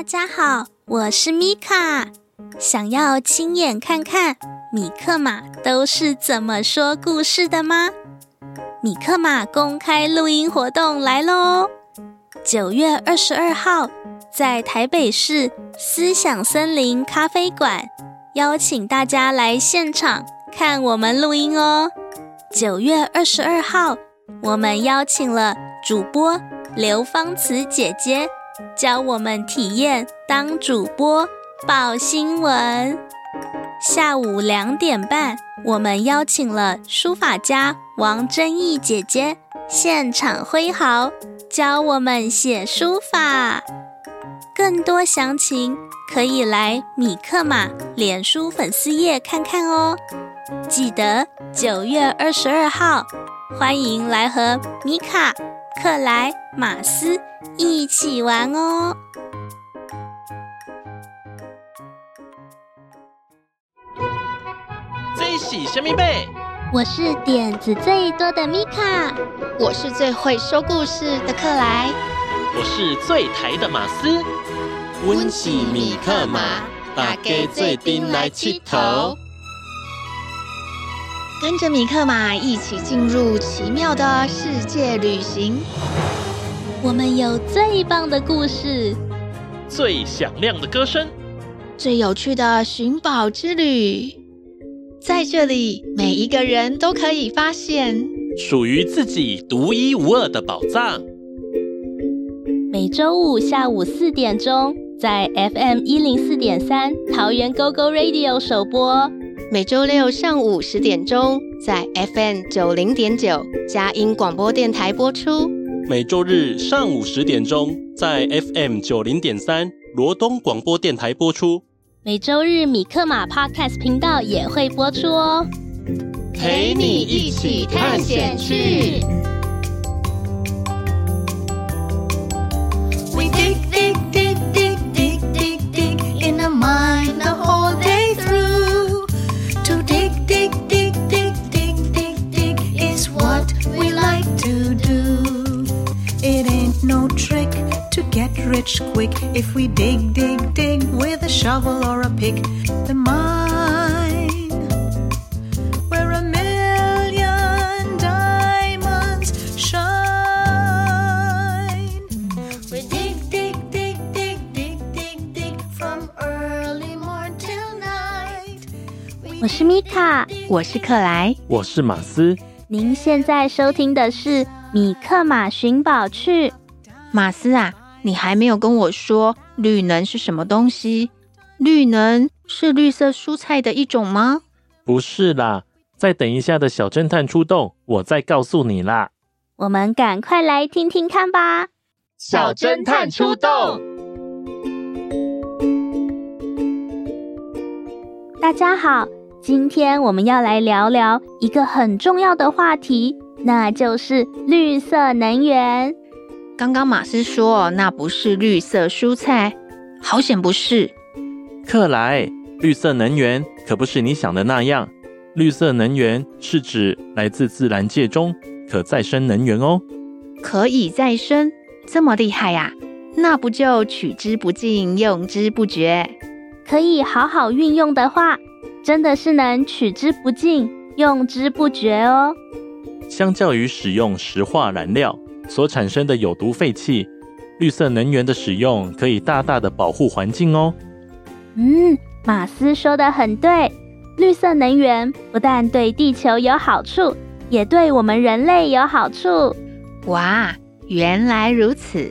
大家好，我是米卡。想要亲眼看看米克马都是怎么说故事的吗？米克马公开录音活动来喽！九月二十二号，在台北市思想森林咖啡馆，邀请大家来现场看我们录音哦。九月二十二号，我们邀请了主播刘芳慈姐姐，教我们体验当主播报新闻。下午两点半，我们邀请了书法家王真义姐姐现场挥毫，教我们写书法。更多详情可以来米克马脸书粉丝页看看哦。记得九月二十二号，欢迎来和米卡、克莱、马斯一起玩哦！最喜神秘贝，我是点子最多的米卡，我是最会说故事的克莱，我是最台的马斯。温喜米克马，大家最顶来佚佗。跟着米克马一起进入奇妙的世界旅行。我们有最棒的故事，最响亮的歌声，最有趣的寻宝之旅。在这里，每一个人都可以发现属于自己独一无二的宝藏。每周五下午四点钟，在 FM 一零四点三桃园 GO GO Radio 首播。每周六上午十点钟，在 FM 九零点九佳音广播电台播出；每周日上午十点钟，在 FM 九零点三罗东广播电台播出；每周日米克马 Podcast 频道也会播出哦，陪你一起探险去。我是米卡，我是克莱，我是马斯。您现在收听的是《米克马寻宝趣》。马斯啊，你还没有跟我说绿能是什么东西？绿能是绿色蔬菜的一种吗？不是啦，再等一下的小侦探出动，我再告诉你啦。我们赶快来听听看吧。小侦探出动！大家好。今天我们要来聊聊一个很重要的话题，那就是绿色能源。刚刚马斯说那不是绿色蔬菜，好险不是。克莱，绿色能源可不是你想的那样。绿色能源是指来自自然界中可再生能源哦。可以再生，这么厉害呀？那不就取之不尽，用之不绝？可以好好运用的话。真的是能取之不尽、用之不绝哦。相较于使用石化燃料所产生的有毒废气，绿色能源的使用可以大大的保护环境哦。嗯，马斯说的很对，绿色能源不但对地球有好处，也对我们人类有好处。哇，原来如此。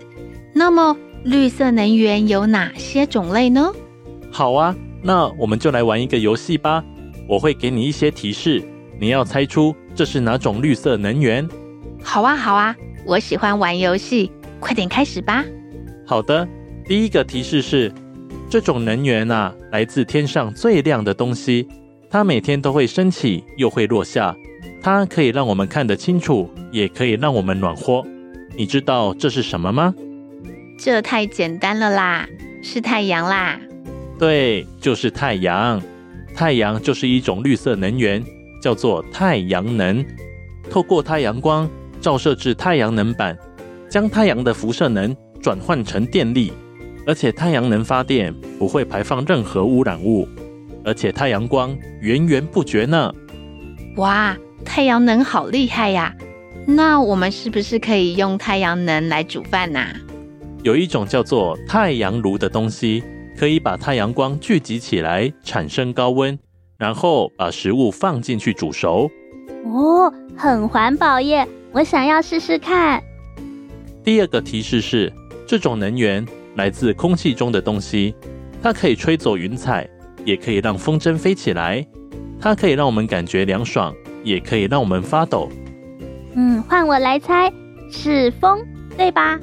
那么，绿色能源有哪些种类呢？好啊。那我们就来玩一个游戏吧，我会给你一些提示，你要猜出这是哪种绿色能源。好啊，好啊，我喜欢玩游戏，快点开始吧。好的，第一个提示是，这种能源啊，来自天上最亮的东西，它每天都会升起又会落下，它可以让我们看得清楚，也可以让我们暖和。你知道这是什么吗？这太简单了啦，是太阳啦。对，就是太阳。太阳就是一种绿色能源，叫做太阳能。透过太阳光照射至太阳能板，将太阳的辐射能转换成电力，而且太阳能发电不会排放任何污染物，而且太阳光源源不绝呢。哇，太阳能好厉害呀！那我们是不是可以用太阳能来煮饭呐？有一种叫做太阳炉的东西，可以把太阳光聚集起来，产生高温，然后把食物放进去煮熟。哦，很环保耶！我想要试试看。第二个提示是，这种能源来自空气中的东西，它可以吹走云彩，也可以让风筝飞起来，它可以让我们感觉凉爽，也可以让我们发抖。嗯，换我来猜，是风，对吧？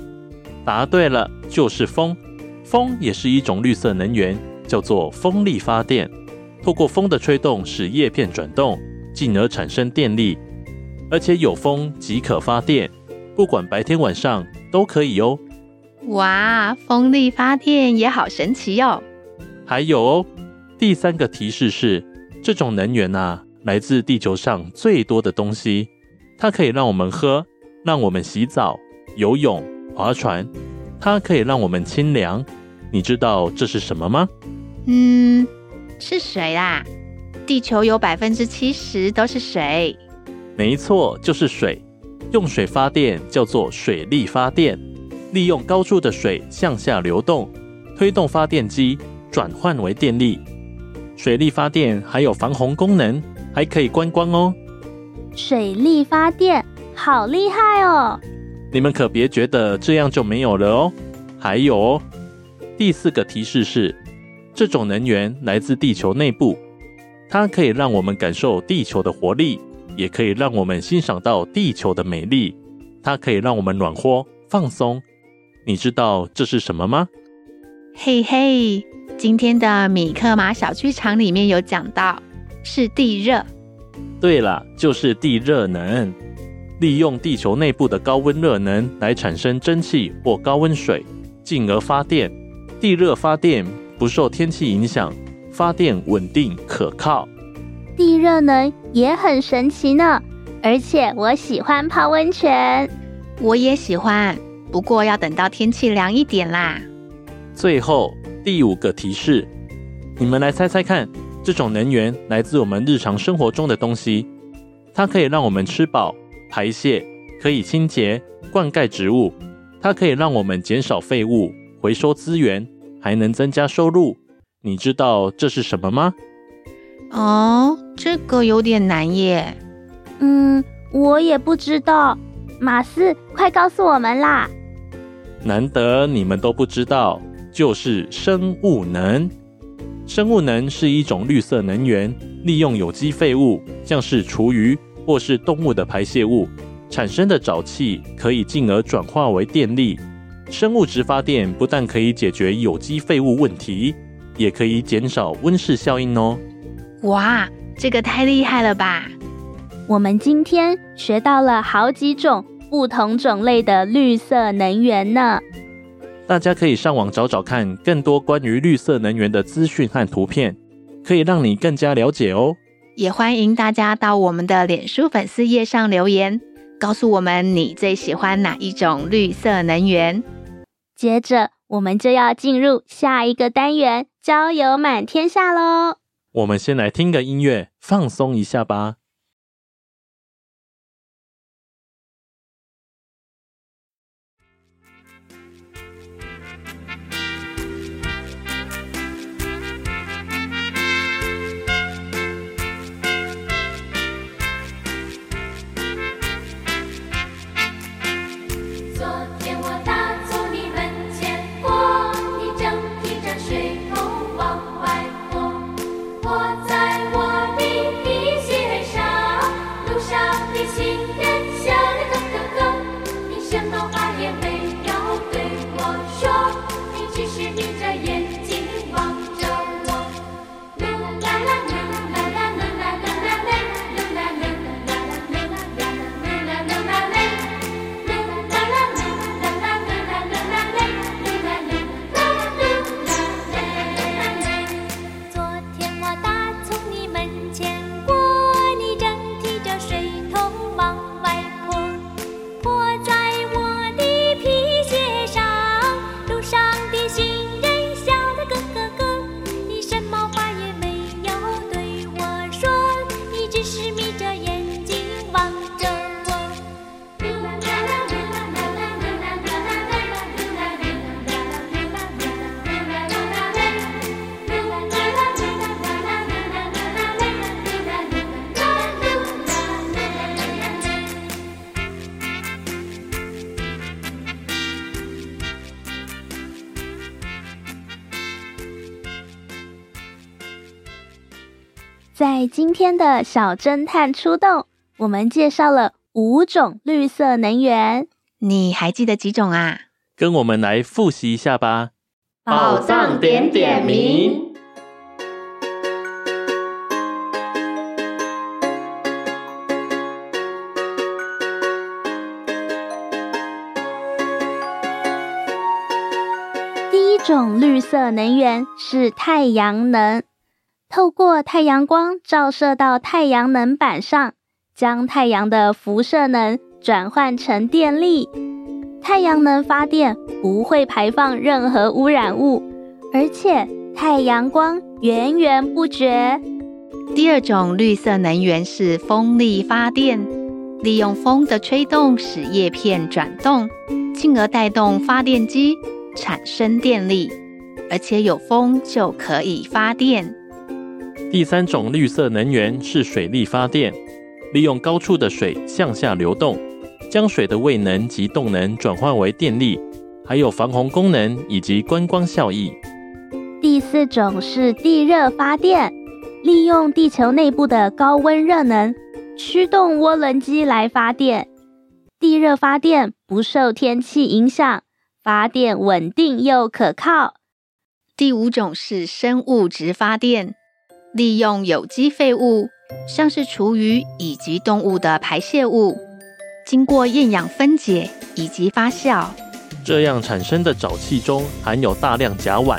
答对了，就是风。风也是一种绿色能源，叫做风力发电。透过风的吹动，使叶片转动，进而产生电力。而且有风即可发电，不管白天晚上都可以哦。哇，风力发电也好神奇哟！还有哦，第三个提示是，这种能源啊，来自地球上最多的东西，它可以让我们喝，让我们洗澡、游泳。划船，它可以让我们清凉。你知道这是什么吗？嗯，是水啦。地球有百分之七十都是水。没错，就是水。用水发电叫做水力发电，利用高处的水向下流动，推动发电机转换为电力。水力发电还有防洪功能，还可以观光哦。水力发电好厉害哦！你们可别觉得这样就没有了哦，还有哦。第四个提示是，这种能源来自地球内部，它可以让我们感受地球的活力，也可以让我们欣赏到地球的美丽。它可以让我们暖和放松。你知道这是什么吗？嘿嘿，今天的米克马小剧场里面有讲到，是地热。对了，就是地热能。利用地球内部的高温热能来产生蒸汽或高温水，进而发电。地热发电不受天气影响，发电稳定可靠。地热能也很神奇呢，而且我喜欢泡温泉。我也喜欢，不过要等到天气凉一点啦。最后第五个提示，你们来猜猜看，这种能源来自我们日常生活中的东西，它可以让我们吃饱。排泄可以清洁、灌溉植物，它可以让我们减少废物、回收资源，还能增加收入。你知道这是什么吗？哦，这个有点难耶。嗯，我也不知道。马斯，快告诉我们啦！难得你们都不知道，就是生物能。生物能是一种绿色能源，利用有机废物，像是厨余。或是动物的排泄物产生的沼气，可以进而转化为电力。生物质发电不但可以解决有机废物问题，也可以减少温室效应哦。哇，这个太厉害了吧！我们今天学到了好几种不同种类的绿色能源呢。大家可以上网找找看更多关于绿色能源的资讯和图片，可以让你更加了解哦。也欢迎大家到我们的脸书粉丝页上留言，告诉我们你最喜欢哪一种绿色能源。接着，我们就要进入下一个单元——郊游满天下喽。我们先来听个音乐，放松一下吧。眨眼在今天的小侦探出动，我们介绍了五种绿色能源，你还记得几种啊？跟我们来复习一下吧。宝藏点点名。第一种绿色能源是太阳能，透过太阳光照射到太阳能板上，将太阳的辐射能转换成电力。太阳能发电不会排放任何污染物，而且太阳光源源不绝。第二种绿色能源是风力发电，利用风的吹动使叶片转动，进而带动发电机产生电力，而且有风就可以发电。第三种绿色能源是水力发电，利用高处的水向下流动。将水的位能及动能转换为电力，还有防洪功能以及观光效益。第四种是地热发电，利用地球内部的高温热能驱动涡轮机来发电。地热发电不受天气影响，发电稳定又可靠。第五种是生物质发电，利用有机废物，像是厨余以及动物的排泄物。经过厌氧分解以及发酵，这样产生的沼气中含有大量甲烷，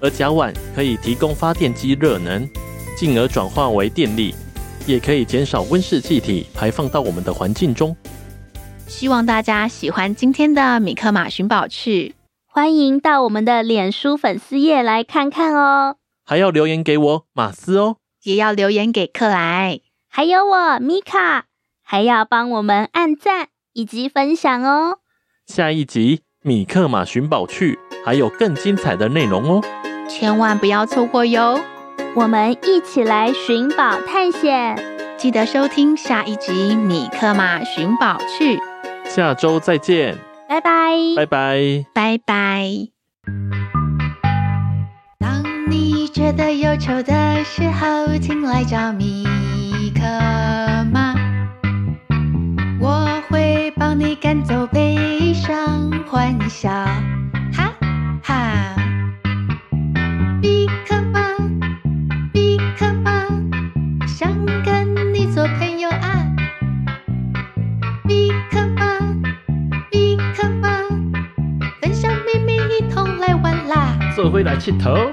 而甲烷可以提供发电机热能，进而转化为电力，也可以减少温室气体排放到我们的环境中。希望大家喜欢今天的米克马寻宝趣，欢迎到我们的脸书粉丝页来看看哦，还要留言给我马斯哦，也要留言给克莱，还有我米卡。还要帮我们按赞以及分享哦！下一集《米克马寻宝去》还有更精彩的内容哦，千万不要错过哟！我们一起来寻宝探险，记得收听下一集《米克马寻宝去》。下周再见，拜拜，拜拜，拜拜。当你觉得忧愁的时候，请来找米克马。帮你赶走悲伤，欢笑，哈哈！米克马，米克马，想跟你做朋友啊！米克马，米克马，分享秘密，一同来玩啦！做回来气头。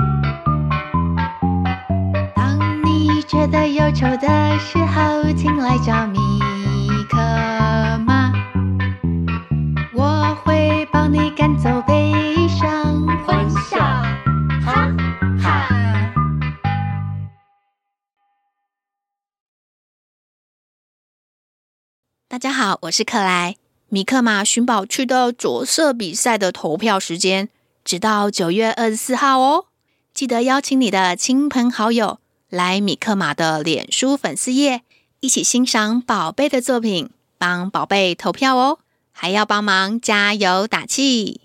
觉得忧愁的时候，请来找米克马，我会帮你赶走悲伤，欢笑，哈哈。大家好，我是克莱。米克马寻宝区的着色比赛的投票时间，直到九月二十四号哦。记得邀请你的亲朋好友来米克马的脸书粉丝页，一起欣赏宝贝的作品，帮宝贝投票哦。还要帮忙加油打气。